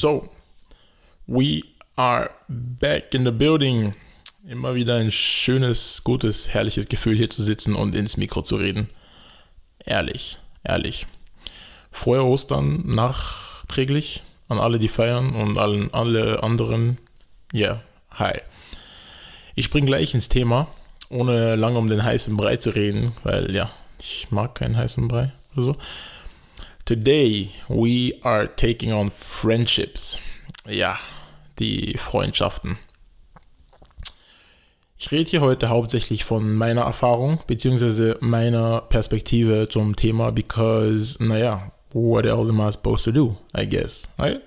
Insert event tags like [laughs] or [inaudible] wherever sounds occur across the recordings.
So, we are back in the building. Immer wieder ein schönes, gutes, herrliches Gefühl hier zu sitzen und ins Mikro zu reden. Ehrlich, ehrlich. Frohe Ostern nachträglich an alle, die feiern und allen, alle anderen. Ja, yeah, hi. Ich spring gleich ins Thema, ohne lange um den heißen Brei zu reden, weil ja, ich mag keinen heißen Brei oder so. Today we are taking on friendships. Ja, die Freundschaften. Ich rede hier heute hauptsächlich von meiner Erfahrung bzw. meiner Perspektive zum Thema, because, naja, what else am I supposed to do, I guess, right?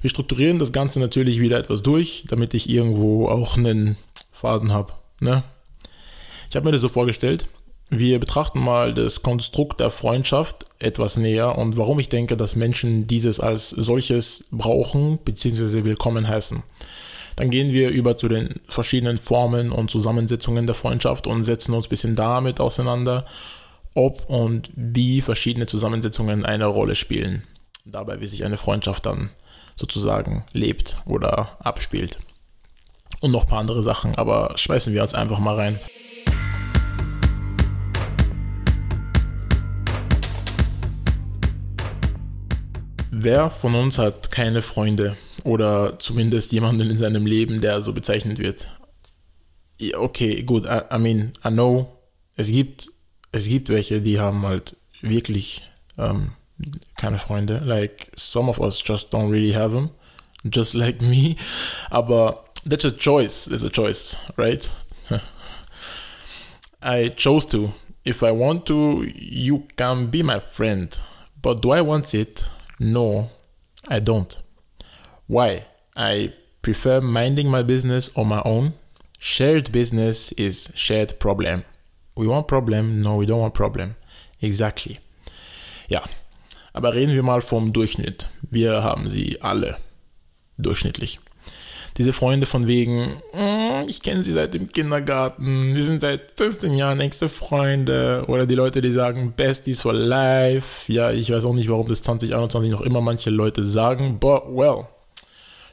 Wir strukturieren das Ganze natürlich wieder etwas durch, damit ich irgendwo auch einen Faden habe. Ne? Ich habe mir das so vorgestellt, wir betrachten mal das Konstrukt der Freundschaft etwas näher und warum ich denke, dass Menschen dieses als solches brauchen bzw. willkommen heißen. Dann gehen wir über zu den verschiedenen Formen und Zusammensetzungen der Freundschaft und setzen uns ein bisschen damit auseinander, ob und wie verschiedene Zusammensetzungen eine Rolle spielen. Dabei, wie sich eine Freundschaft dann sozusagen lebt oder abspielt. Und noch ein paar andere Sachen, aber schmeißen wir uns einfach mal rein. Wer von uns hat keine Freunde oder zumindest jemanden in seinem Leben, der so bezeichnet wird? Okay, gut, I, I, mean, I know, es gibt, es gibt welche, die haben halt wirklich ähm, keine Freunde. Like, some of us just don't really have them, just like [laughs] me. Aber that's a choice, it's a choice, right? [laughs] I chose to. If I want to, you can be my friend. But do I want it? No, I don't. Why? I prefer minding my business on my own. Shared business is shared problem. We want problem? No, we don't want problem. Exactly. Ja, aber reden wir mal vom Durchschnitt. Wir haben sie alle durchschnittlich diese Freunde von wegen, mm, ich kenne sie seit dem Kindergarten, wir sind seit 15 Jahren engste Freunde. Oder die Leute, die sagen, Besties for life. Ja, ich weiß auch nicht, warum das 2021 noch immer manche Leute sagen, but well,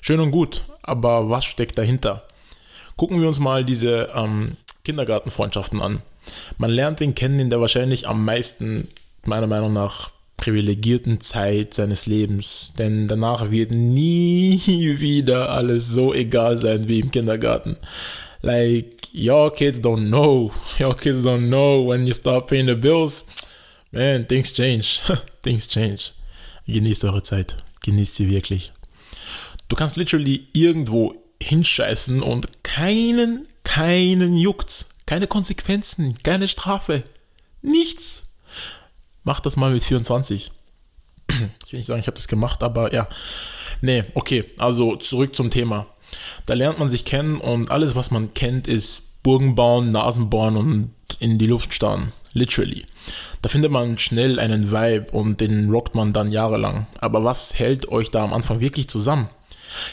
schön und gut, aber was steckt dahinter? Gucken wir uns mal diese ähm, Kindergartenfreundschaften an. Man lernt wen kennen, in der wahrscheinlich am meisten, meiner Meinung nach, privilegierten Zeit seines Lebens, denn danach wird nie [laughs] wieder alles so egal sein wie im Kindergarten. Like, your kids don't know. [laughs] Your kids don't know when you start paying the bills. Man, things change. [laughs] things change. Genießt eure Zeit. Genießt sie wirklich. Du kannst literally irgendwo hinscheißen und keinen, keinen juckt's. Keine Konsequenzen, keine Strafe. Nichts. Mach das mal mit 24. Ich will nicht sagen, ich habe das gemacht, aber ja. Nee, okay, also zurück zum Thema. Da lernt man sich kennen und alles, was man kennt, ist Burgen bauen, Nasen bohren und in die Luft starren. Literally. Da findet man schnell einen Vibe und den rockt man dann jahrelang. Aber was hält euch da am Anfang wirklich zusammen?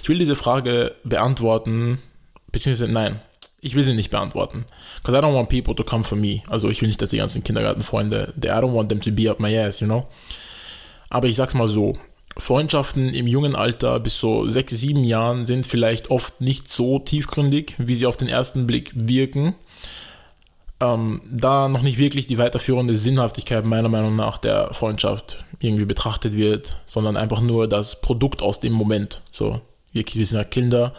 Ich will diese Frage beantworten, beziehungsweise nein, ich will sie nicht beantworten. Because I don't want people to come for me. Also ich will nicht, dass die ganzen Kindergartenfreunde, I don't want them to be up my ass, you know. Aber ich sag's mal so, Freundschaften im jungen Alter bis so sechs, sieben Jahren sind vielleicht oft nicht so tiefgründig, wie sie auf den ersten Blick wirken. Ähm, da noch nicht wirklich die weiterführende Sinnhaftigkeit meiner Meinung nach der Freundschaft irgendwie betrachtet wird, sondern einfach nur das Produkt aus dem Moment. So, wirklich, wir sind ja Kinder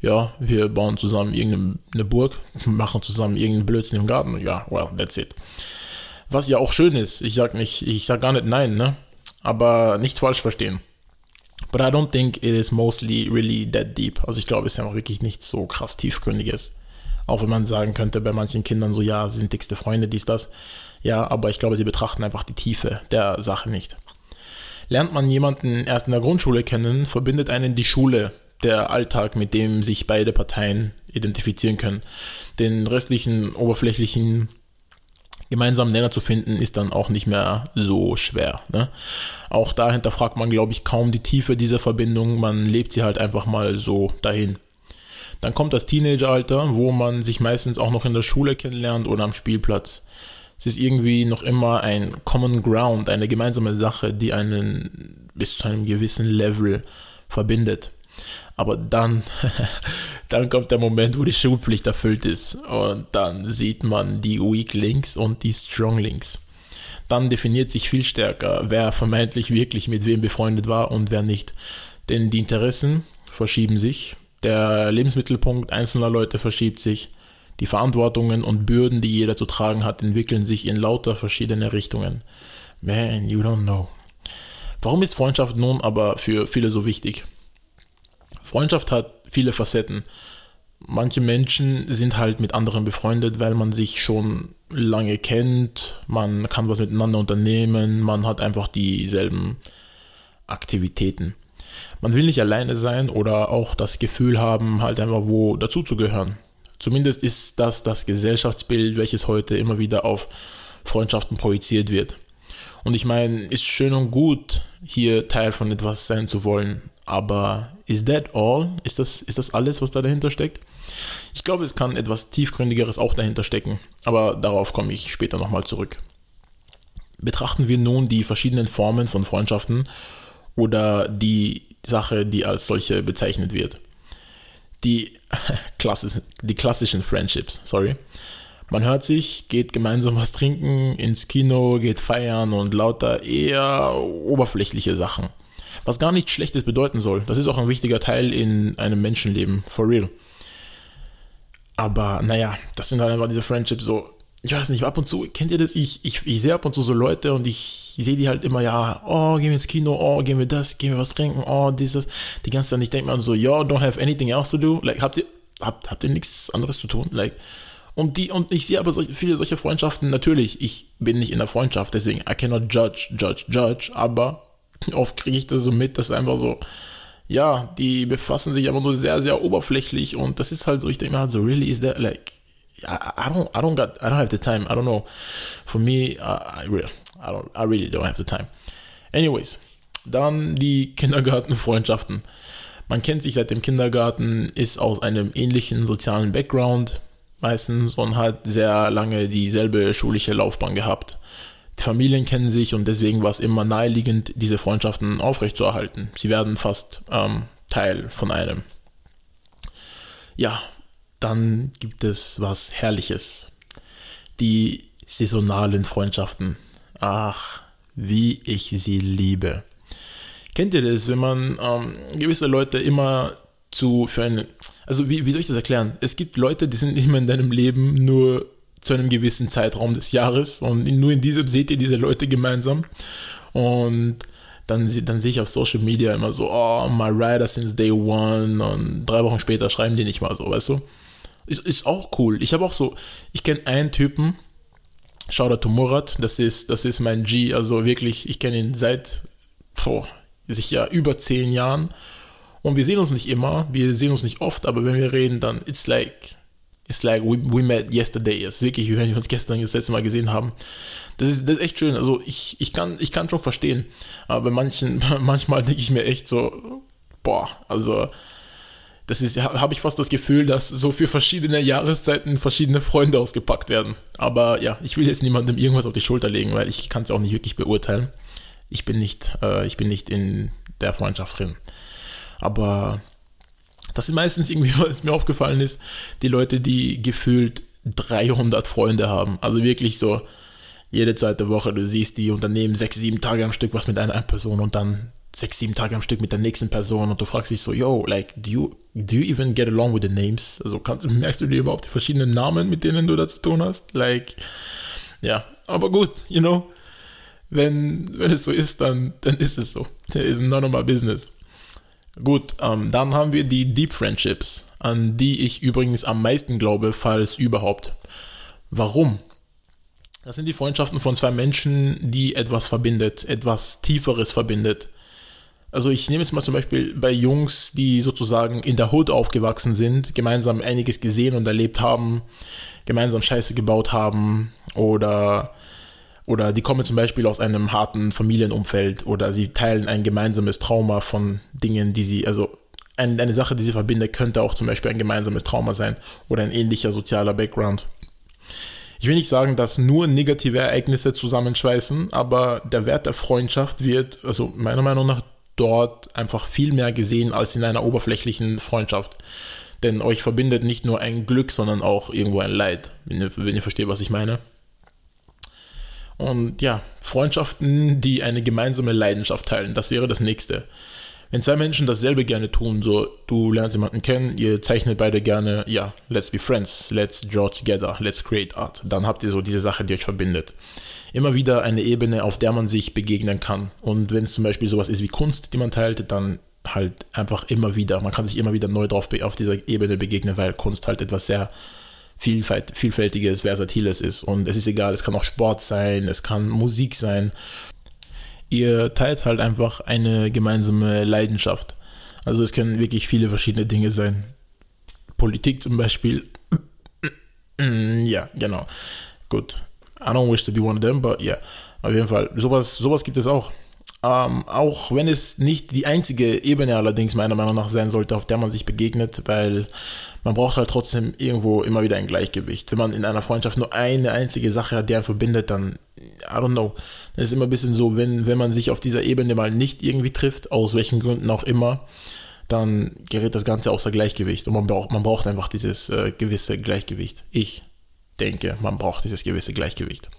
ja, wir bauen zusammen irgendeine Burg, machen zusammen irgendeinen Blödsinn im Garten. Ja, well, that's it. Was ja auch schön ist, ich sag nicht, ich sag gar nicht nein, ne? Aber nicht falsch verstehen. But I don't think it is mostly really that deep. Also ich glaube, es ist ja wirklich nichts so krass tiefgründiges. Auch wenn man sagen könnte bei manchen Kindern so, ja, sind dickste Freunde, dies, das. Ja, aber ich glaube, sie betrachten einfach die Tiefe der Sache nicht. Lernt man jemanden erst in der Grundschule kennen, verbindet einen die Schule der Alltag, mit dem sich beide Parteien identifizieren können. Den restlichen oberflächlichen gemeinsamen Nenner zu finden, ist dann auch nicht mehr so schwer. Ne? Auch dahinter fragt man, glaube ich, kaum die Tiefe dieser Verbindung. Man lebt sie halt einfach mal so dahin. Dann kommt das Teenageralter, wo man sich meistens auch noch in der Schule kennenlernt oder am Spielplatz. Es ist irgendwie noch immer ein Common Ground, eine gemeinsame Sache, die einen bis zu einem gewissen Level verbindet. Aber dann, [laughs] dann kommt der Moment, wo die Schulpflicht erfüllt ist und dann sieht man die Weak Links und die Strong Links. Dann definiert sich viel stärker, wer vermeintlich wirklich mit wem befreundet war und wer nicht. Denn die Interessen verschieben sich, der Lebensmittelpunkt einzelner Leute verschiebt sich, die Verantwortungen und Bürden, die jeder zu tragen hat, entwickeln sich in lauter verschiedene Richtungen. Man, you don't know. Warum ist Freundschaft nun aber für viele so wichtig? Freundschaft hat viele Facetten. Manche Menschen sind halt mit anderen befreundet, weil man sich schon lange kennt, man kann was miteinander unternehmen, man hat einfach dieselben Aktivitäten. Man will nicht alleine sein oder auch das Gefühl haben, halt einfach wo dazuzugehören. Zumindest ist das das Gesellschaftsbild, welches heute immer wieder auf Freundschaften projiziert wird. Und ich meine, ist schön und gut, hier Teil von etwas sein zu wollen, aber is that all? Ist das, ist das alles, was da dahinter steckt? Ich glaube, es kann etwas tiefgründigeres auch dahinter stecken, aber darauf komme ich später nochmal zurück. Betrachten wir nun die verschiedenen Formen von Freundschaften oder die Sache, die als solche bezeichnet wird. Die, [laughs] klassisch, die klassischen Friendships, sorry. Man hört sich, geht gemeinsam was trinken, ins Kino, geht feiern und lauter eher oberflächliche Sachen. Was gar nichts Schlechtes bedeuten soll. Das ist auch ein wichtiger Teil in einem Menschenleben, for real. Aber naja, das sind halt einfach diese Friendships so. Ich weiß nicht, ab und zu, kennt ihr das? Ich, ich, ich sehe ab und zu so Leute und ich, sehe die halt immer, ja, oh, gehen wir ins Kino, oh, gehen wir das, gehen wir was trinken, oh, dieses, die ganze Zeit. Ich denke mir so, yo, don't have anything else to do. Like, habt ihr, habt, habt ihr nichts anderes zu tun? Like, und die, und ich sehe aber solche, viele solche Freundschaften, natürlich, ich bin nicht in der Freundschaft, deswegen, I cannot judge, judge, judge, aber oft kriege ich das so mit, dass einfach so, ja, die befassen sich aber nur sehr, sehr oberflächlich und das ist halt so, ich denke mir halt so, really is that like, I, don't, I don't got, I don't have the time, I don't know. For me, I, I don't, I really don't have the time. Anyways, dann die Kindergartenfreundschaften. Man kennt sich seit dem Kindergarten, ist aus einem ähnlichen sozialen Background meistens und hat sehr lange dieselbe schulische Laufbahn gehabt. Familien kennen sich und deswegen war es immer naheliegend, diese Freundschaften aufrechtzuerhalten. Sie werden fast ähm, Teil von einem. Ja, dann gibt es was Herrliches. Die saisonalen Freundschaften. Ach, wie ich sie liebe. Kennt ihr das, wenn man ähm, gewisse Leute immer zu für eine, also wie, wie soll ich das erklären? Es gibt Leute, die sind immer in deinem Leben nur zu einem gewissen Zeitraum des Jahres und nur in diesem seht ihr diese Leute gemeinsam. Und dann, dann sehe ich auf Social Media immer so, oh, my rider since day one und drei Wochen später schreiben die nicht mal so, weißt du? Ist, ist auch cool. Ich habe auch so, ich kenne einen Typen, Shoutout to Murat, das ist, das ist mein G, also wirklich, ich kenne ihn seit, boah, sicher über zehn Jahren und wir sehen uns nicht immer, wir sehen uns nicht oft, aber wenn wir reden, dann it's like It's like we, we met yesterday. Es ist wirklich, wie wenn wir uns gestern das letzte Mal gesehen haben. Das ist, das ist echt schön. Also ich, ich, kann, ich kann schon verstehen. Aber bei manchen, [laughs] manchmal denke ich mir echt so, boah, also das ist, habe ich fast das Gefühl, dass so für verschiedene Jahreszeiten verschiedene Freunde ausgepackt werden. Aber ja, ich will jetzt niemandem irgendwas auf die Schulter legen, weil ich kann es auch nicht wirklich beurteilen. Ich bin nicht, äh, ich bin nicht in der Freundschaft drin. Aber das sind meistens irgendwie, [laughs] was mir aufgefallen ist, die Leute, die gefühlt 300 Freunde haben. Also wirklich so jede zweite Woche, du siehst die Unternehmen sechs, sieben Tage am Stück was mit einer Person und dann sechs, sieben Tage am Stück mit der nächsten Person und du fragst dich so, yo, like, do you, do you even get along with the names? Also kannst, merkst du dir überhaupt die verschiedenen Namen, mit denen du da zu tun hast? Like, ja, aber gut, you know, wenn, wenn es so ist, dann, dann ist es so. It is none of my business. Gut, ähm, dann haben wir die Deep Friendships, an die ich übrigens am meisten glaube, falls überhaupt. Warum? Das sind die Freundschaften von zwei Menschen, die etwas verbindet, etwas Tieferes verbindet. Also ich nehme jetzt mal zum Beispiel bei Jungs, die sozusagen in der Hood aufgewachsen sind, gemeinsam einiges gesehen und erlebt haben, gemeinsam Scheiße gebaut haben oder oder die kommen zum Beispiel aus einem harten Familienumfeld oder sie teilen ein gemeinsames Trauma von Dingen, die sie, also eine, eine Sache, die sie verbindet, könnte auch zum Beispiel ein gemeinsames Trauma sein oder ein ähnlicher sozialer Background. Ich will nicht sagen, dass nur negative Ereignisse zusammenschweißen, aber der Wert der Freundschaft wird, also meiner Meinung nach, dort einfach viel mehr gesehen als in einer oberflächlichen Freundschaft. Denn euch verbindet nicht nur ein Glück, sondern auch irgendwo ein Leid, wenn ihr, wenn ihr versteht, was ich meine. Und ja, Freundschaften, die eine gemeinsame Leidenschaft teilen, das wäre das nächste. Wenn zwei Menschen dasselbe gerne tun, so du lernst jemanden kennen, ihr zeichnet beide gerne, ja, let's be friends, let's draw together, let's create art, dann habt ihr so diese Sache, die euch verbindet. Immer wieder eine Ebene, auf der man sich begegnen kann. Und wenn es zum Beispiel sowas ist wie Kunst, die man teilt, dann halt einfach immer wieder, man kann sich immer wieder neu drauf auf dieser Ebene begegnen, weil Kunst halt etwas sehr Vielfalt, vielfältiges, versatiles ist. Und es ist egal, es kann auch Sport sein, es kann Musik sein. Ihr teilt halt einfach eine gemeinsame Leidenschaft. Also es können wirklich viele verschiedene Dinge sein. Politik zum Beispiel. ja, genau. Gut. I don't wish to be one of them, but yeah. Auf jeden Fall. Sowas, sowas gibt es auch. Ähm, auch wenn es nicht die einzige Ebene allerdings meiner Meinung nach sein sollte, auf der man sich begegnet, weil man braucht halt trotzdem irgendwo immer wieder ein Gleichgewicht. Wenn man in einer Freundschaft nur eine einzige Sache hat, die einen verbindet, dann, I don't know. Das ist immer ein bisschen so, wenn, wenn man sich auf dieser Ebene mal nicht irgendwie trifft, aus welchen Gründen auch immer, dann gerät das Ganze außer Gleichgewicht. Und man braucht, man braucht einfach dieses äh, gewisse Gleichgewicht. Ich denke, man braucht dieses gewisse Gleichgewicht.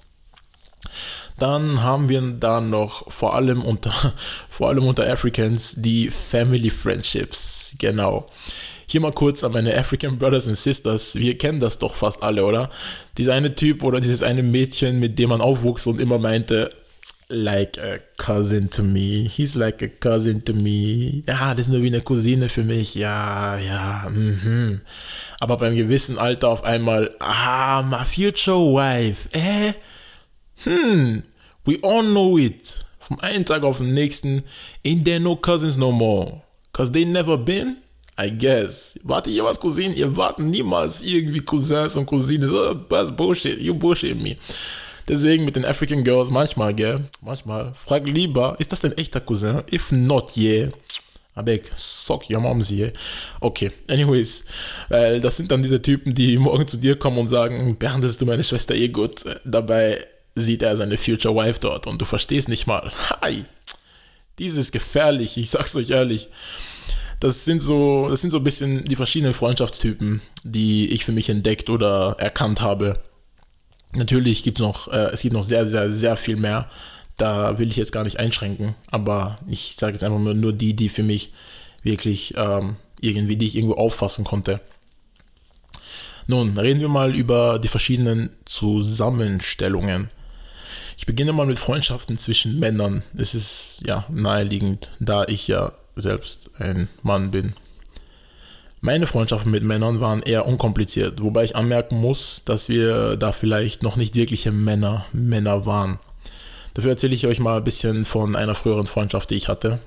Dann haben wir da noch vor allem unter, [laughs] vor allem unter Africans die Family Friendships. Genau. Hier mal kurz an meine African Brothers and Sisters. Wir kennen das doch fast alle, oder? Dieser eine Typ oder dieses eine Mädchen, mit dem man aufwuchs und immer meinte, like a cousin to me. He's like a cousin to me. Ja, das ist nur wie eine Cousine für mich. Ja, ja, mhm. Aber beim gewissen Alter auf einmal, ah, my future wife. Äh? Hm, we all know it. Vom einen Tag auf den nächsten, ain't there no cousins no more. Cause they never been I guess. Wart ihr was Cousinen? Ihr wart niemals irgendwie Cousins und Cousinen. Das ist Bullshit. You bullshit me. Deswegen mit den African Girls manchmal, gell? Manchmal. Frag lieber, ist das dein echter Cousin? If not, yeah. Abek, sock your moms here. Okay, anyways, weil das sind dann diese Typen, die morgen zu dir kommen und sagen, behandelst du meine Schwester eh gut. Dabei sieht er seine Future Wife dort und du verstehst nicht mal. Hi, dieses gefährlich, ich sag's euch ehrlich das sind so, das sind so ein bisschen die verschiedenen Freundschaftstypen, die ich für mich entdeckt oder erkannt habe. Natürlich gibt es noch, äh, es gibt noch sehr, sehr, sehr viel mehr. Da will ich jetzt gar nicht einschränken, aber ich sage jetzt einfach nur, nur die, die für mich wirklich ähm, irgendwie, die ich irgendwo auffassen konnte. Nun, reden wir mal über die verschiedenen Zusammenstellungen. Ich beginne mal mit Freundschaften zwischen Männern. Es ist ja naheliegend, da ich ja selbst ein Mann bin. Meine Freundschaften mit Männern waren eher unkompliziert, wobei ich anmerken muss, dass wir da vielleicht noch nicht wirkliche Männer, Männer waren. Dafür erzähle ich euch mal ein bisschen von einer früheren Freundschaft, die ich hatte.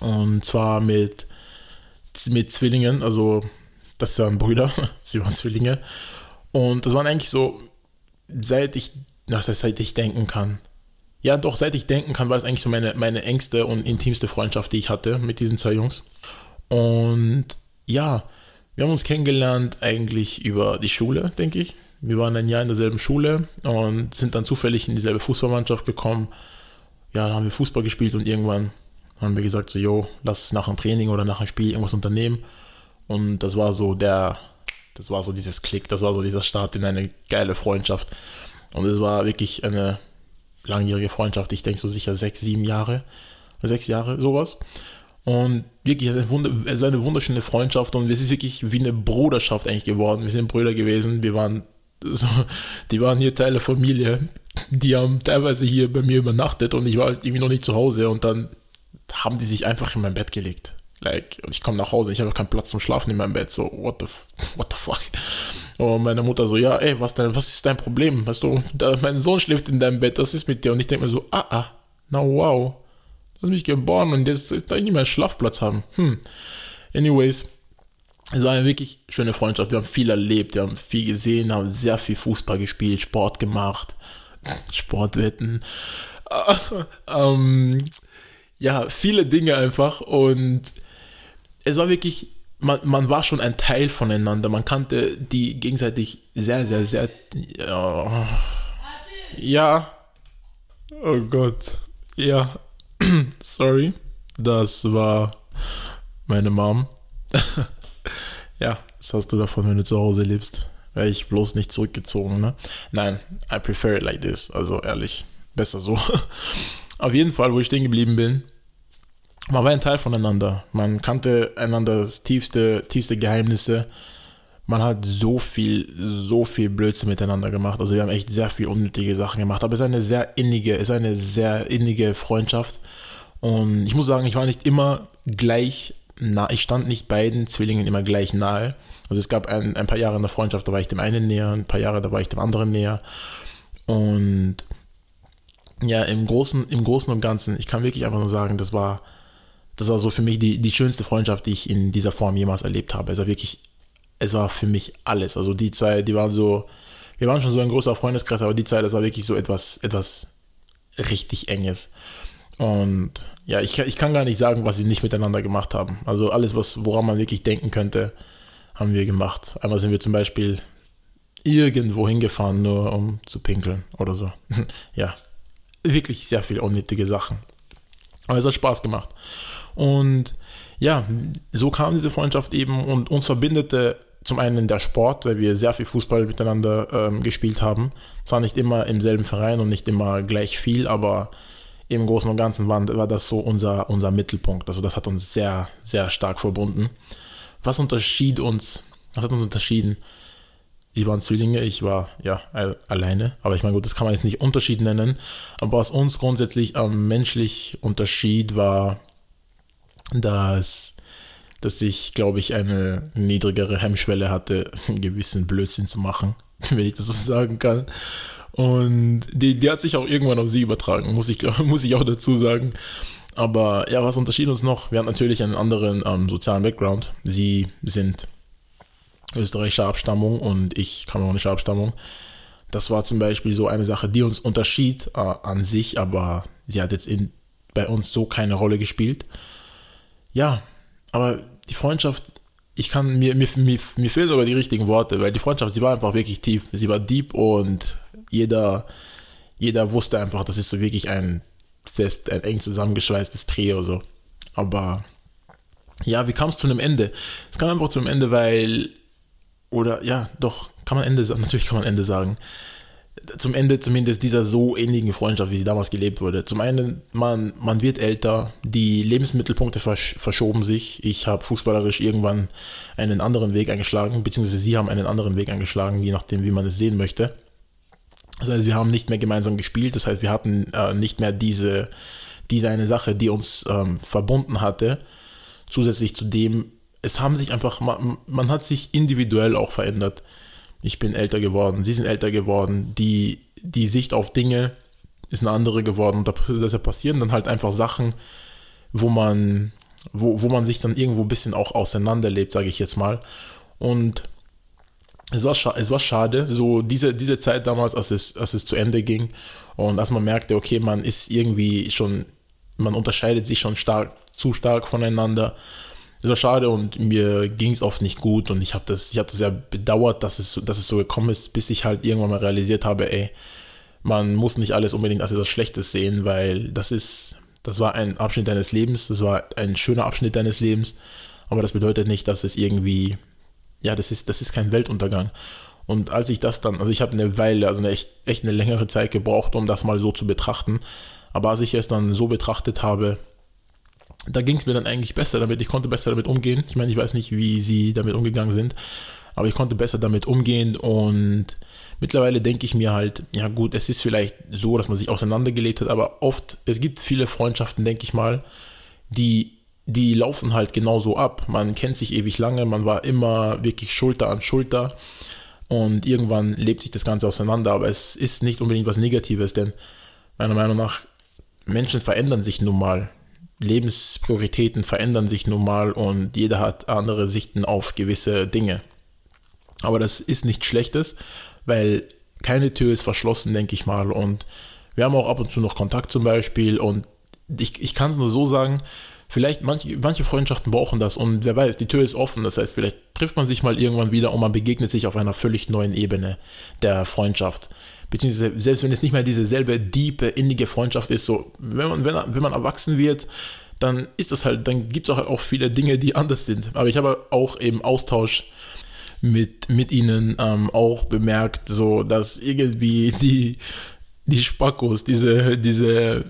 Und zwar mit, mit Zwillingen, also das waren Brüder, [laughs] sie waren Zwillinge. Und das waren eigentlich so, seit ich, heißt, seit ich denken kann, ja, doch, seit ich denken kann, war das eigentlich so meine, meine engste und intimste Freundschaft, die ich hatte mit diesen zwei Jungs. Und ja, wir haben uns kennengelernt eigentlich über die Schule, denke ich. Wir waren ein Jahr in derselben Schule und sind dann zufällig in dieselbe Fußballmannschaft gekommen. Ja, da haben wir Fußball gespielt und irgendwann haben wir gesagt, so, yo, lass nach dem Training oder nach einem Spiel irgendwas unternehmen. Und das war so der, das war so dieses Klick, das war so dieser Start in eine geile Freundschaft. Und es war wirklich eine langjährige Freundschaft, ich denke so sicher sechs, sieben Jahre, sechs Jahre, sowas. Und wirklich, es ist eine wunderschöne Freundschaft und es ist wirklich wie eine Bruderschaft eigentlich geworden. Wir sind Brüder gewesen, wir waren so, die waren hier Teil der Familie. Die haben teilweise hier bei mir übernachtet und ich war halt irgendwie noch nicht zu Hause und dann haben die sich einfach in mein Bett gelegt. Like, und ich komme nach Hause, ich habe keinen Platz zum Schlafen in meinem Bett. So, what the, what the fuck? Und meine Mutter so, ja, ey, was, dein, was ist dein Problem? Weißt du, da, mein Sohn schläft in deinem Bett, was ist mit dir? Und ich denke mir so, ah, ah, na wow. Du hast mich geboren und jetzt da ich nicht mehr einen Schlafplatz haben. Hm. Anyways, es war eine wirklich schöne Freundschaft. Wir haben viel erlebt, wir haben viel gesehen, haben sehr viel Fußball gespielt, Sport gemacht, [laughs] Sportwetten. [laughs] ähm, ja, viele Dinge einfach und es war wirklich, man, man war schon ein Teil voneinander. Man kannte die gegenseitig sehr, sehr, sehr. Ja. ja. Oh Gott. Ja. [clears throat] Sorry. Das war meine Mom. [laughs] ja, was hast du davon, wenn du zu Hause lebst? Wäre ich bloß nicht zurückgezogen, ne? Nein, I prefer it like this. Also ehrlich, besser so. [laughs] Auf jeden Fall, wo ich stehen geblieben bin, man war ein Teil voneinander. Man kannte einanders tiefste, tiefste Geheimnisse. Man hat so viel, so viel Blödsinn miteinander gemacht. Also wir haben echt sehr viel unnötige Sachen gemacht. Aber es ist eine sehr innige, es ist eine sehr innige Freundschaft. Und ich muss sagen, ich war nicht immer gleich nah, ich stand nicht beiden Zwillingen immer gleich nahe. Also es gab ein, ein paar Jahre in der Freundschaft, da war ich dem einen näher, ein paar Jahre, da war ich dem anderen näher. Und ja, im Großen, im Großen und Ganzen, ich kann wirklich einfach nur sagen, das war, das war so für mich die, die schönste Freundschaft, die ich in dieser Form jemals erlebt habe. Es war wirklich, es war für mich alles. Also die zwei, die waren so, wir waren schon so ein großer Freundeskreis, aber die zwei, das war wirklich so etwas, etwas richtig Enges. Und ja, ich, ich kann gar nicht sagen, was wir nicht miteinander gemacht haben. Also alles, was, woran man wirklich denken könnte, haben wir gemacht. Einmal sind wir zum Beispiel irgendwo hingefahren, nur um zu pinkeln oder so. [laughs] ja, wirklich sehr viele unnötige Sachen. Aber es hat Spaß gemacht. Und ja, so kam diese Freundschaft eben und uns verbindete zum einen der Sport, weil wir sehr viel Fußball miteinander ähm, gespielt haben. Zwar nicht immer im selben Verein und nicht immer gleich viel, aber im Großen und Ganzen war, war das so unser, unser Mittelpunkt. Also das hat uns sehr, sehr stark verbunden. Was unterschied uns, was hat uns unterschieden? Sie waren Zwillinge, ich war ja alleine, aber ich meine, gut, das kann man jetzt nicht Unterschied nennen. Aber was uns grundsätzlich am menschlich unterschied, war, dass, dass ich, glaube ich, eine niedrigere Hemmschwelle hatte, einen gewissen Blödsinn zu machen, [laughs] wenn ich das so sagen kann. Und die, die hat sich auch irgendwann auf sie übertragen, muss ich, [laughs] muss ich auch dazu sagen. Aber ja, was unterschied uns noch? Wir haben natürlich einen anderen ähm, sozialen Background. Sie sind österreichischer Abstammung und ich kamerunischer Abstammung. Das war zum Beispiel so eine Sache, die uns unterschied äh, an sich, aber sie hat jetzt in, bei uns so keine Rolle gespielt. Ja, aber die Freundschaft, ich kann, mir, mir, mir, mir fehlen sogar die richtigen Worte, weil die Freundschaft, sie war einfach wirklich tief. Sie war deep und jeder, jeder wusste einfach, das ist so wirklich ein fest, ein eng zusammengeschweißtes Trio so. Aber ja, wie kam es zu einem Ende? Es kam einfach zu einem Ende, weil, oder ja, doch, kann man Ende sagen, natürlich kann man Ende sagen. Zum Ende zumindest dieser so ähnlichen Freundschaft, wie sie damals gelebt wurde. Zum einen, man, man wird älter, die Lebensmittelpunkte versch verschoben sich. Ich habe fußballerisch irgendwann einen anderen Weg eingeschlagen, beziehungsweise sie haben einen anderen Weg eingeschlagen, je nachdem, wie man es sehen möchte. Das heißt, wir haben nicht mehr gemeinsam gespielt. Das heißt, wir hatten äh, nicht mehr diese, diese eine Sache, die uns ähm, verbunden hatte. Zusätzlich zu dem, es haben sich einfach, man, man hat sich individuell auch verändert. Ich bin älter geworden, sie sind älter geworden. Die, die Sicht auf Dinge ist eine andere geworden. Und da deshalb passieren dann halt einfach Sachen, wo man, wo, wo man sich dann irgendwo ein bisschen auch auseinanderlebt, sage ich jetzt mal. Und es war, es war schade, so diese, diese Zeit damals, als es, als es zu Ende ging und als man merkte, okay, man ist irgendwie schon, man unterscheidet sich schon stark, zu stark voneinander. Es war schade und mir ging es oft nicht gut und ich habe das, ich hab das sehr bedauert, dass es, dass es so gekommen ist, bis ich halt irgendwann mal realisiert habe, ey, man muss nicht alles unbedingt als etwas Schlechtes sehen, weil das ist, das war ein Abschnitt deines Lebens, das war ein schöner Abschnitt deines Lebens, aber das bedeutet nicht, dass es irgendwie ja, das ist, das ist kein Weltuntergang. Und als ich das dann, also ich habe eine Weile, also eine echt, echt eine längere Zeit gebraucht, um das mal so zu betrachten. Aber als ich es dann so betrachtet habe, da ging es mir dann eigentlich besser damit. Ich konnte besser damit umgehen. Ich meine, ich weiß nicht, wie sie damit umgegangen sind, aber ich konnte besser damit umgehen und mittlerweile denke ich mir halt, ja gut, es ist vielleicht so, dass man sich auseinandergelebt hat, aber oft, es gibt viele Freundschaften, denke ich mal, die die laufen halt genauso ab. Man kennt sich ewig lange, man war immer wirklich Schulter an Schulter und irgendwann lebt sich das Ganze auseinander, aber es ist nicht unbedingt was Negatives, denn meiner Meinung nach, Menschen verändern sich nun mal. Lebensprioritäten verändern sich nun mal und jeder hat andere Sichten auf gewisse Dinge. Aber das ist nichts Schlechtes, weil keine Tür ist verschlossen, denke ich mal. Und wir haben auch ab und zu noch Kontakt zum Beispiel. Und ich, ich kann es nur so sagen, vielleicht manche, manche Freundschaften brauchen das und wer weiß, die Tür ist offen. Das heißt, vielleicht trifft man sich mal irgendwann wieder und man begegnet sich auf einer völlig neuen Ebene der Freundschaft. Beziehungsweise, selbst wenn es nicht mehr diese selbe diepe, innige Freundschaft ist, so, wenn man, wenn, wenn man erwachsen wird, dann ist das halt, dann gibt es auch, halt auch viele Dinge, die anders sind. Aber ich habe auch eben Austausch mit, mit ihnen ähm, auch bemerkt, so dass irgendwie die, die Spackos, diese, diese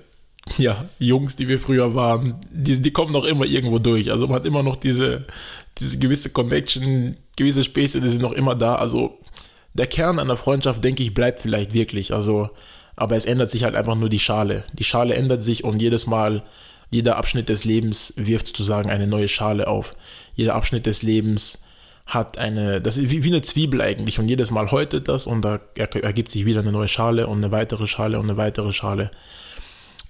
ja, Jungs, die wir früher waren, die, die kommen noch immer irgendwo durch. Also man hat immer noch diese, diese gewisse Connection, gewisse Späße, die sind noch immer da. Also der Kern einer Freundschaft, denke ich, bleibt vielleicht wirklich. Also, aber es ändert sich halt einfach nur die Schale. Die Schale ändert sich und jedes Mal, jeder Abschnitt des Lebens wirft sozusagen eine neue Schale auf. Jeder Abschnitt des Lebens hat eine, das ist wie, wie eine Zwiebel eigentlich und jedes Mal häutet das und da ergibt sich wieder eine neue Schale und eine weitere Schale und eine weitere Schale.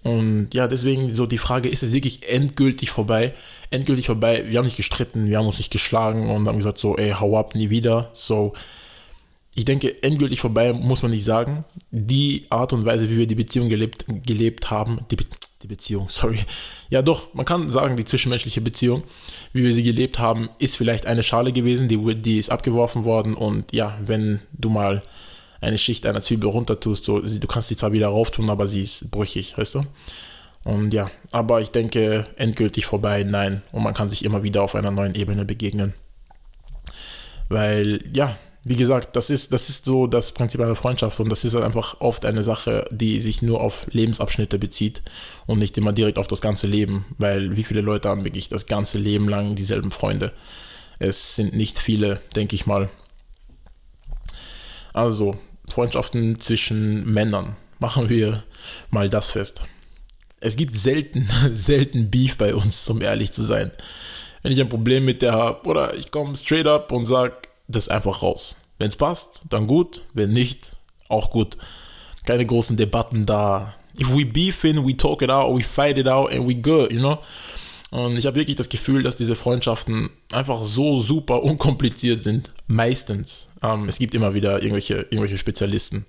Und ja, deswegen so die Frage, ist es wirklich endgültig vorbei? Endgültig vorbei, wir haben nicht gestritten, wir haben uns nicht geschlagen und haben gesagt so, ey, hau ab, nie wieder. So, ich denke, endgültig vorbei muss man nicht sagen. Die Art und Weise, wie wir die Beziehung gelebt, gelebt haben, die, die Beziehung, [laughs] sorry. Ja, doch, man kann sagen, die zwischenmenschliche Beziehung, wie wir sie gelebt haben, ist vielleicht eine Schale gewesen, die, die ist abgeworfen worden und ja, wenn du mal eine Schicht einer Zwiebel runter tust, so, du kannst die zwar wieder rauf tun, aber sie ist brüchig, weißt du? Und ja, aber ich denke, endgültig vorbei, nein. Und man kann sich immer wieder auf einer neuen Ebene begegnen. Weil, ja, wie gesagt, das ist, das ist so das Prinzip einer Freundschaft und das ist halt einfach oft eine Sache, die sich nur auf Lebensabschnitte bezieht und nicht immer direkt auf das ganze Leben, weil wie viele Leute haben wirklich das ganze Leben lang dieselben Freunde? Es sind nicht viele, denke ich mal. Also, Freundschaften zwischen Männern. Machen wir mal das fest. Es gibt selten, [laughs] selten Beef bei uns, um ehrlich zu sein. Wenn ich ein Problem mit der habe, oder ich komme straight up und sage, das einfach raus. Wenn es passt, dann gut. Wenn nicht, auch gut. Keine großen Debatten da. If we beef in, we talk it out, we fight it out and we good, you know? Und ich habe wirklich das Gefühl, dass diese Freundschaften einfach so super unkompliziert sind. Meistens. Ähm, es gibt immer wieder irgendwelche, irgendwelche Spezialisten.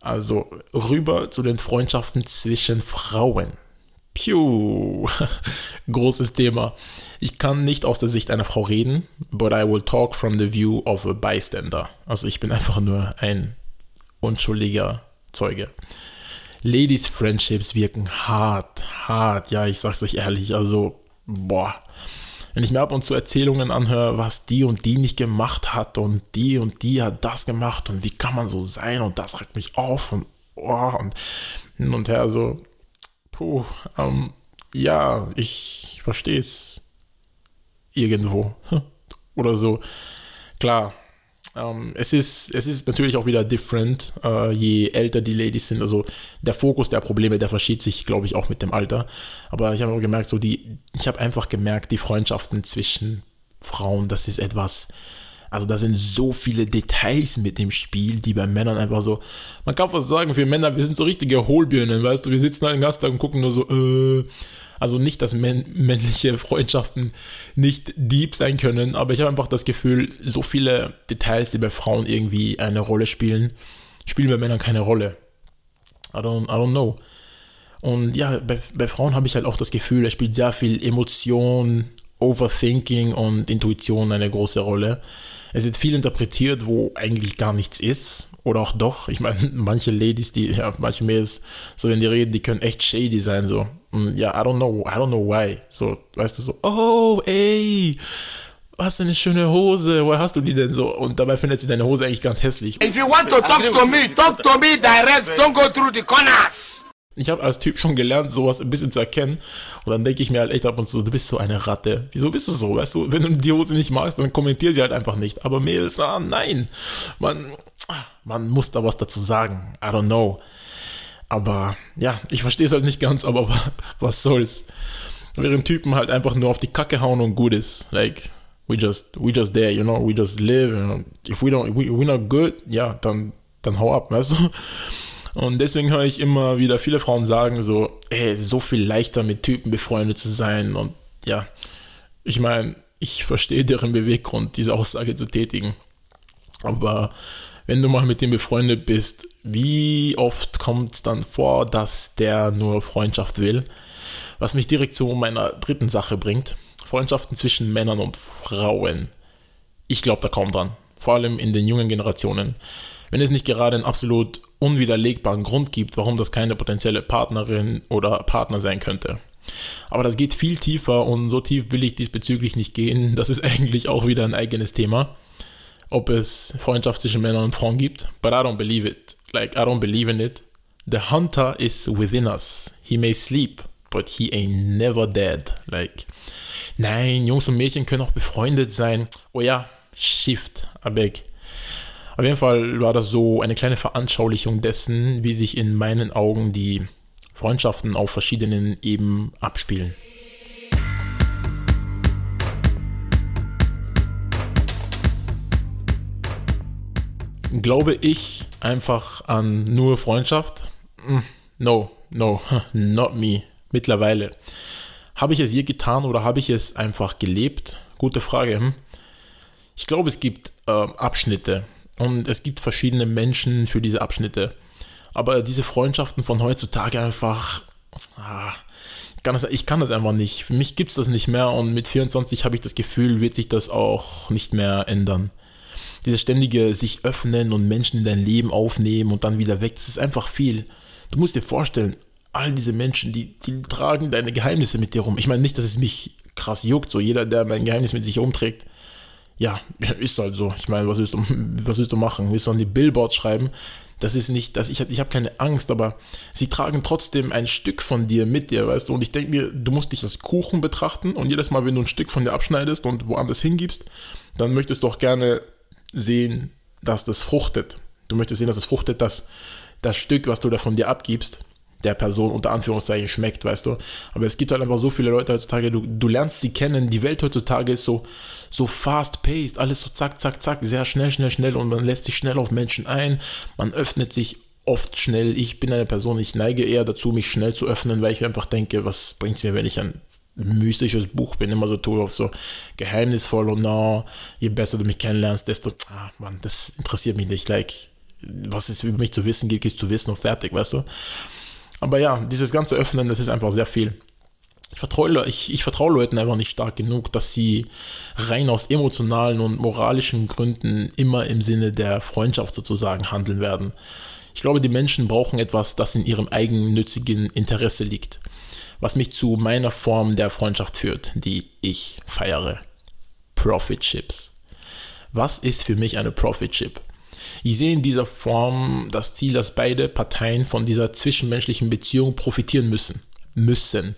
Also rüber zu den Freundschaften zwischen Frauen. Piu, [laughs] großes Thema. Ich kann nicht aus der Sicht einer Frau reden, but I will talk from the view of a bystander. Also ich bin einfach nur ein unschuldiger Zeuge. Ladies Friendships wirken hart, hart. Ja, ich sag's euch ehrlich. Also, boah. Wenn ich mir ab und zu Erzählungen anhöre, was die und die nicht gemacht hat und die und die hat das gemacht und wie kann man so sein und das regt mich auf und oh, und hin und her so. Puh, ähm, ja, ich verstehe es irgendwo [laughs] oder so. Klar, ähm, es, ist, es ist natürlich auch wieder different, äh, je älter die Ladies sind. Also der Fokus der Probleme, der verschiebt sich, glaube ich, auch mit dem Alter. Aber ich habe auch gemerkt, so die, ich habe einfach gemerkt, die Freundschaften zwischen Frauen, das ist etwas. Also da sind so viele Details mit dem Spiel, die bei Männern einfach so, man kann fast sagen, für Männer, wir sind so richtige Hohlbirnen, weißt du, wir sitzen da den Gastag und gucken nur so, äh, also nicht, dass männliche Freundschaften nicht deep sein können, aber ich habe einfach das Gefühl, so viele Details, die bei Frauen irgendwie eine Rolle spielen, spielen bei Männern keine Rolle. I don't, I don't know. Und ja, bei, bei Frauen habe ich halt auch das Gefühl, es spielt sehr viel Emotion, Overthinking und Intuition eine große Rolle. Es wird viel interpretiert, wo eigentlich gar nichts ist. Oder auch doch. Ich meine, [laughs] manche Ladies, die, ja, manche Mädels, so wenn die reden, die können echt shady sein, so. Und ja, I don't know, I don't know why. So, weißt du, so, oh, ey, hast du eine schöne Hose, woher hast du die denn so? Und dabei findet sie deine Hose eigentlich ganz hässlich. If you want to talk to me, talk to me direct, don't go through the corners. Ich habe als Typ schon gelernt, sowas ein bisschen zu erkennen. Und dann denke ich mir halt echt ab und zu, du bist so eine Ratte. Wieso bist du so? Weißt du, wenn du die Hose nicht magst, dann kommentier sie halt einfach nicht. Aber Mädels, ah, nein. Man, man muss da was dazu sagen. I don't know. Aber ja, ich verstehe es halt nicht ganz, aber [laughs] was soll's. Während Typen halt einfach nur auf die Kacke hauen und gut ist. Like, we just, we just there, you know, we just live. You know? If we don't, we, we're not good, ja, dann, dann hau ab, weißt du? Und deswegen höre ich immer wieder viele Frauen sagen so, ey, so viel leichter mit Typen befreundet zu sein. Und ja, ich meine, ich verstehe deren Beweggrund, diese Aussage zu tätigen. Aber wenn du mal mit dem befreundet bist, wie oft kommt es dann vor, dass der nur Freundschaft will? Was mich direkt zu meiner dritten Sache bringt. Freundschaften zwischen Männern und Frauen. Ich glaube da kaum dran. Vor allem in den jungen Generationen. Wenn es nicht gerade einen absolut unwiderlegbaren Grund gibt, warum das keine potenzielle Partnerin oder Partner sein könnte. Aber das geht viel tiefer und so tief will ich diesbezüglich nicht gehen. [laughs] Das ist eigentlich auch wieder ein eigenes Thema. Ob es Freundschaft zwischen Männern und Frauen gibt. But I don't believe it. Like, I don't believe in it. The hunter is within us. He may sleep, but he ain't never dead. Like, nein, Jungs und Mädchen können auch befreundet sein. Oh ja, Shift, abeg. Auf jeden Fall war das so eine kleine Veranschaulichung dessen, wie sich in meinen Augen die Freundschaften auf verschiedenen Ebenen abspielen. Glaube ich einfach an nur Freundschaft? Hm, no, no, [laughs] not me. Mittlerweile. Habe ich es je getan oder habe ich es einfach gelebt? Gute Frage. Hm? Ich glaube, es gibt äh, Abschnitte und es gibt verschiedene Menschen für diese Abschnitte. Aber diese Freundschaften von heutzutage einfach, ah, kann das, ich kann das einfach nicht. Für mich gibt es das nicht mehr und mit 24 habe ich das Gefühl, wird sich das auch nicht mehr ändern. Dieses ständige sich öffnen und Menschen in dein Leben aufnehmen und dann wieder weg, das ist einfach viel. Du musst dir vorstellen, all diese Menschen, die, die tragen deine Geheimnisse mit dir rum. Ich meine nicht, dass es mich krass juckt, so jeder, der mein Geheimnis mit sich umträgt. Ja, ist halt so. Ich meine, was willst du, [laughs] was willst du machen? Willst du an die Billboards schreiben? Das ist nicht, das, ich habe ich hab keine Angst, aber sie tragen trotzdem ein Stück von dir mit dir, weißt du? Und ich denke mir, du musst dich als Kuchen betrachten und jedes Mal, wenn du ein Stück von dir abschneidest und woanders hingibst, dann möchtest du auch gerne sehen, dass das fruchtet. Du möchtest sehen, dass es fruchtet, dass das Stück, was du da von dir abgibst, der Person unter Anführungszeichen schmeckt, weißt du. Aber es gibt halt einfach so viele Leute heutzutage, du, du lernst sie kennen, die Welt heutzutage ist so, so fast-paced, alles so zack, zack, zack, sehr schnell, schnell, schnell und man lässt sich schnell auf Menschen ein, man öffnet sich oft schnell. Ich bin eine Person, ich neige eher dazu, mich schnell zu öffnen, weil ich einfach denke, was bringt es mir, wenn ich ein mystisches Buch bin, immer so tue, auf so geheimnisvoll und no, je besser du mich kennenlernst, desto, ah, Mann, das interessiert mich nicht, like, was es über mich zu wissen gibt, gibt zu wissen und fertig, weißt du. Aber ja, dieses ganze Öffnen, das ist einfach sehr viel. Ich vertraue, ich, ich vertraue Leuten einfach nicht stark genug, dass sie rein aus emotionalen und moralischen Gründen immer im Sinne der Freundschaft sozusagen handeln werden. Ich glaube, die Menschen brauchen etwas, das in ihrem eigennützigen Interesse liegt. Was mich zu meiner Form der Freundschaft führt, die ich feiere. Profit Chips. Was ist für mich eine Profit Chip? Ich sehe in dieser Form das Ziel, dass beide Parteien von dieser zwischenmenschlichen Beziehung profitieren müssen. Müssen.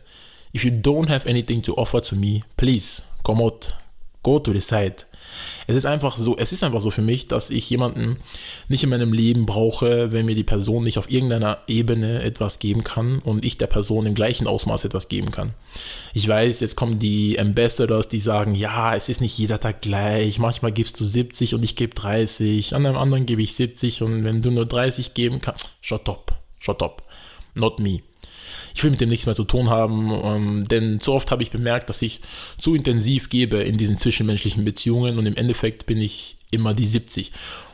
If you don't have anything to offer to me, please come out, go to the side. Es ist einfach so, es ist einfach so für mich, dass ich jemanden nicht in meinem Leben brauche, wenn mir die Person nicht auf irgendeiner Ebene etwas geben kann und ich der Person im gleichen Ausmaß etwas geben kann. Ich weiß, jetzt kommen die Ambassadors, die sagen, ja, es ist nicht jeder Tag gleich, manchmal gibst du 70 und ich gebe 30, an einem anderen gebe ich 70 und wenn du nur 30 geben kannst, shut up, shut up, not me ich will mit dem nichts mehr zu tun haben, ähm, denn zu oft habe ich bemerkt, dass ich zu intensiv gebe in diesen zwischenmenschlichen Beziehungen und im Endeffekt bin ich immer die 70.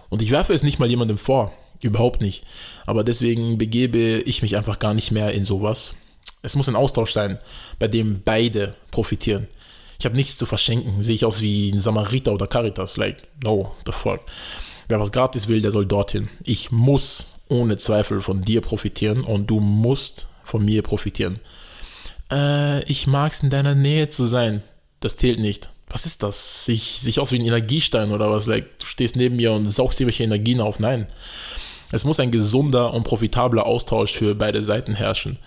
Und ich werfe es nicht mal jemandem vor, überhaupt nicht. Aber deswegen begebe ich mich einfach gar nicht mehr in sowas. Es muss ein Austausch sein, bei dem beide profitieren. Ich habe nichts zu verschenken. Sehe ich aus wie ein Samariter oder Caritas? Like, no, the fuck. Wer was gratis will, der soll dorthin. Ich muss ohne Zweifel von dir profitieren und du musst von mir profitieren. Äh, ich mag es in deiner Nähe zu sein. Das zählt nicht. Was ist das? Sich, sich aus wie ein Energiestein oder was? Like, du stehst neben mir und saugst irgendwelche Energien auf. Nein. Es muss ein gesunder und profitabler Austausch für beide Seiten herrschen.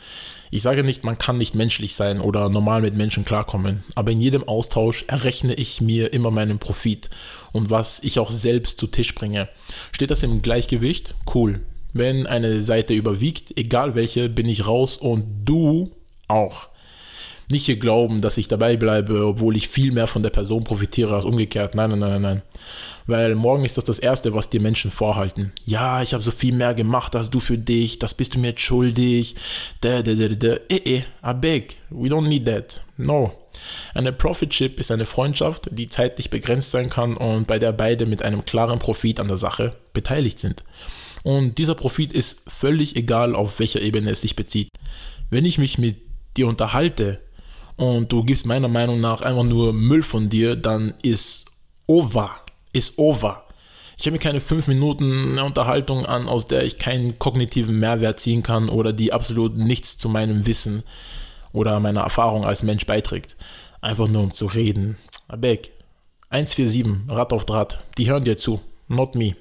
Ich sage nicht, man kann nicht menschlich sein oder normal mit Menschen klarkommen, aber in jedem Austausch errechne ich mir immer meinen Profit und was ich auch selbst zu Tisch bringe. Steht das im Gleichgewicht? Cool. Wenn eine Seite überwiegt, egal welche, bin ich raus und du auch. Nicht hier glauben, dass ich dabei bleibe, obwohl ich viel mehr von der Person profitiere als umgekehrt. Nein, nein, nein, nein. Weil morgen ist das das Erste, was die Menschen vorhalten. Ja, ich habe so viel mehr gemacht als du für dich, das bist du mir jetzt schuldig. Da, da, da, da. Eh, eh, I beg, we don't need that. No. Eine Profitship ist eine Freundschaft, die zeitlich begrenzt sein kann und bei der beide mit einem klaren Profit an der Sache beteiligt sind. Und dieser Profit ist völlig egal, auf welcher Ebene es sich bezieht. Wenn ich mich mit dir unterhalte und du gibst meiner Meinung nach einfach nur Müll von dir, dann ist over. Ist over. Ich habe mir keine fünf Minuten Unterhaltung an, aus der ich keinen kognitiven Mehrwert ziehen kann oder die absolut nichts zu meinem Wissen oder meiner Erfahrung als Mensch beiträgt. Einfach nur um zu reden. Abeg. 147, Rad auf Draht. Die hören dir zu. Not me.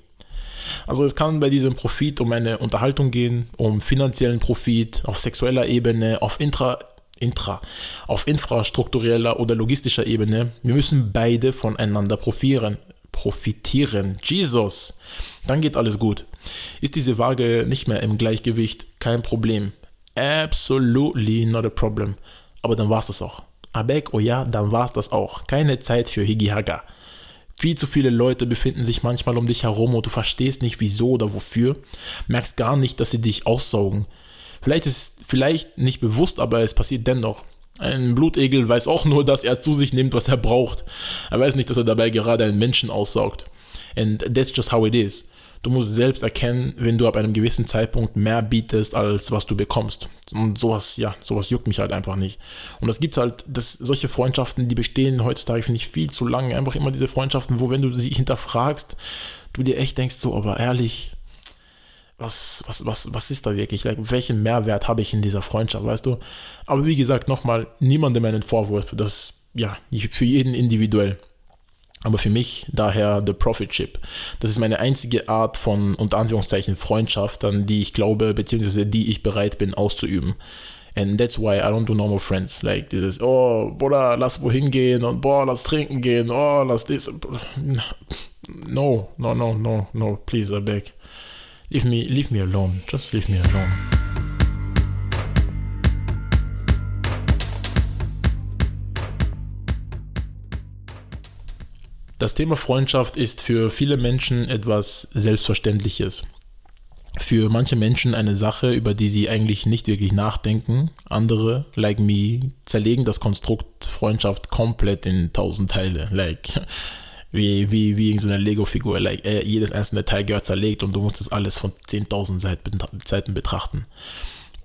Also es kann bei diesem Profit um eine Unterhaltung gehen, um finanziellen Profit auf sexueller Ebene, auf intra, intra, auf infrastruktureller oder logistischer Ebene. Wir müssen beide voneinander profitieren. Profitieren. Jesus. Dann geht alles gut. Ist diese Waage nicht mehr im Gleichgewicht? Kein Problem. Absolutely not a problem. Aber dann war es das auch. Abek, oh ja, dann war es das auch. Keine Zeit für Higihaga. Viel zu viele Leute befinden sich manchmal um dich herum und du verstehst nicht wieso oder wofür, merkst gar nicht, dass sie dich aussaugen. Vielleicht ist vielleicht nicht bewusst, aber es passiert dennoch. Ein Blutegel weiß auch nur, dass er zu sich nimmt, was er braucht. Er weiß nicht, dass er dabei gerade einen Menschen aussaugt. And that's just how it is. Du musst selbst erkennen, wenn du ab einem gewissen Zeitpunkt mehr bietest, als was du bekommst. Und sowas, ja, sowas juckt mich halt einfach nicht. Und das gibt's halt, das, solche Freundschaften, die bestehen heutzutage, finde ich, viel zu lange. Einfach immer diese Freundschaften, wo, wenn du sie hinterfragst, du dir echt denkst, so, aber ehrlich, was, was, was, was ist da wirklich? Like, welchen Mehrwert habe ich in dieser Freundschaft, weißt du? Aber wie gesagt, nochmal, niemandem einen Vorwurf. Das, ja, für jeden individuell aber für mich daher The Profit Chip. Das ist meine einzige Art von, unter Anführungszeichen, Freundschaft, an die ich glaube, beziehungsweise die ich bereit bin auszuüben. And that's why I don't do normal friends. Like dieses, oh, Bruder, lass wohin gehen und boah, lass trinken gehen, oh, lass das. No, no, no, no, no, please, I beg. Leave me, leave me alone. Just leave me alone. Das Thema Freundschaft ist für viele Menschen etwas Selbstverständliches. Für manche Menschen eine Sache, über die sie eigentlich nicht wirklich nachdenken. Andere, like me, zerlegen das Konstrukt Freundschaft komplett in tausend Teile. Like, wie, wie, wie in so einer Lego-Figur. Like, äh, jedes einzelne Teil gehört zerlegt und du musst das alles von 10.000 Seiten betrachten.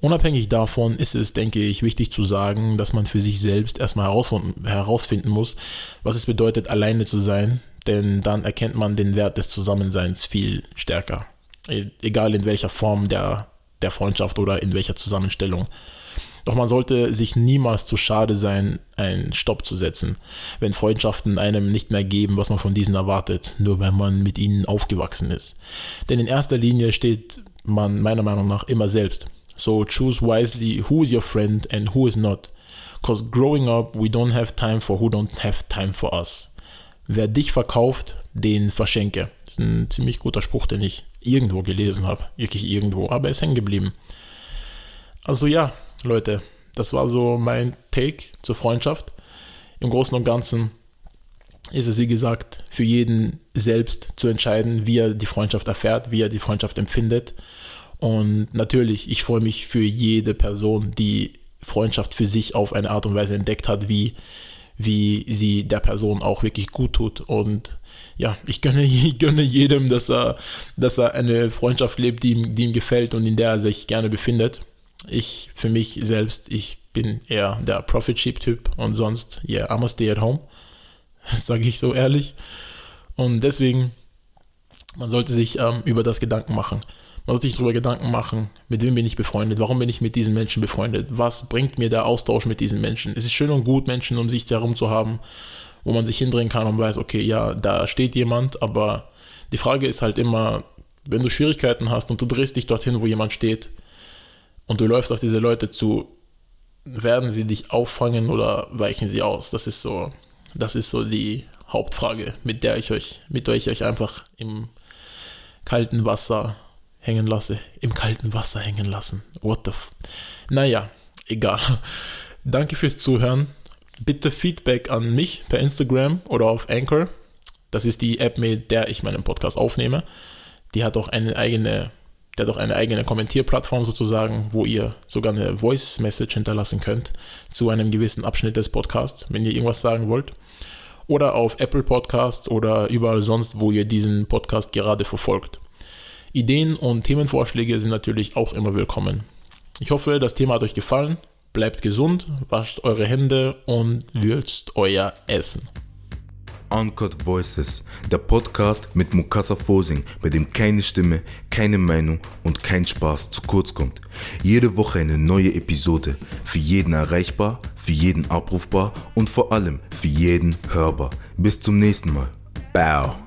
Unabhängig davon ist es, denke ich, wichtig zu sagen, dass man für sich selbst erstmal herausfinden muss, was es bedeutet, alleine zu sein, denn dann erkennt man den Wert des Zusammenseins viel stärker. E-, egal in welcher Form der, der Freundschaft oder in welcher Zusammenstellung. Doch man sollte sich niemals zu schade sein, einen Stopp zu setzen, wenn Freundschaften einem nicht mehr geben, was man von diesen erwartet, nur weil man mit ihnen aufgewachsen ist. Denn in erster Linie steht man meiner Meinung nach immer selbst. So choose wisely who is your friend and who is not. Because growing up, we don't have time for who don't have time for us. Wer dich verkauft, den verschenke. Das ist ein ziemlich guter Spruch, den ich irgendwo gelesen habe. Wirklich irgendwo, aber er ist hängen geblieben. Also ja, Leute, das war so mein Take zur Freundschaft. Im Großen und Ganzen ist es, wie gesagt, für jeden selbst zu entscheiden, wie er die Freundschaft erfährt, wie er die Freundschaft empfindet. Und natürlich, ich freue mich für jede Person, die Freundschaft für sich auf eine Art und Weise entdeckt hat, wie, wie sie der Person auch wirklich gut tut. Und ja, ich gönne, [laughs] ich gönne jedem, dass er, dass er eine Freundschaft lebt, die ihm, die ihm gefällt und in der er sich gerne befindet. Ich, für mich selbst, ich bin eher der Profit-Sheep-Typ und sonst, yeah, I'm a stay at home. Das [laughs] sage ich so ehrlich. Und deswegen, man sollte sich ähm, über das Gedanken machen. Man sollte sich darüber Gedanken machen, mit wem bin ich befreundet, warum bin ich mit diesen Menschen befreundet, was bringt mir der Austausch mit diesen Menschen. Es ist schön und gut, Menschen um sich herum zu haben, wo man sich hindrehen kann und weiß, okay, ja, da steht jemand, aber die Frage ist halt immer, wenn du Schwierigkeiten hast und du drehst dich dorthin, wo jemand steht und du läufst auf diese Leute zu, werden sie dich auffangen oder weichen sie aus? Das ist so, das ist so die Hauptfrage, mit der ich euch, mit der ich euch einfach im kalten Wasser hängen lasse, im kalten Wasser hängen lassen. What the f Naja, egal. [laughs] Danke fürs Zuhören. Bitte Feedback an mich per Instagram oder auf Anchor. Das ist die App, mit der ich meinen Podcast aufnehme. Die hat auch eine eigene, der hat auch eine eigene Kommentierplattform sozusagen, wo ihr sogar eine Voice Message hinterlassen könnt zu einem gewissen Abschnitt des Podcasts, wenn ihr irgendwas sagen wollt. Oder auf Apple Podcasts oder überall sonst, wo ihr diesen Podcast gerade verfolgt. Ideen und Themenvorschläge sind natürlich auch immer willkommen. Ich hoffe, das Thema hat euch gefallen. Bleibt gesund, wascht eure Hände und würzt euer Essen. Uncut Voices, der Podcast mit Mukasa Fosing, bei dem keine Stimme, keine Meinung und kein Spaß zu kurz kommt. Jede Woche eine neue Episode, für jeden erreichbar, für jeden abrufbar und vor allem für jeden hörbar. Bis zum nächsten Mal. Bow.